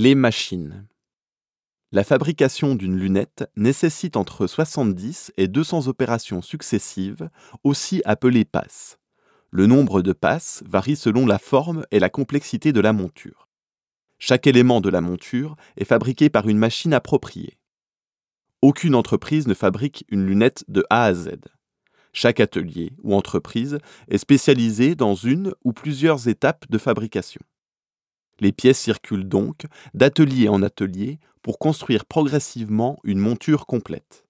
Les machines. La fabrication d'une lunette nécessite entre 70 et 200 opérations successives, aussi appelées passes. Le nombre de passes varie selon la forme et la complexité de la monture. Chaque élément de la monture est fabriqué par une machine appropriée. Aucune entreprise ne fabrique une lunette de A à Z. Chaque atelier ou entreprise est spécialisé dans une ou plusieurs étapes de fabrication. Les pièces circulent donc d'atelier en atelier pour construire progressivement une monture complète.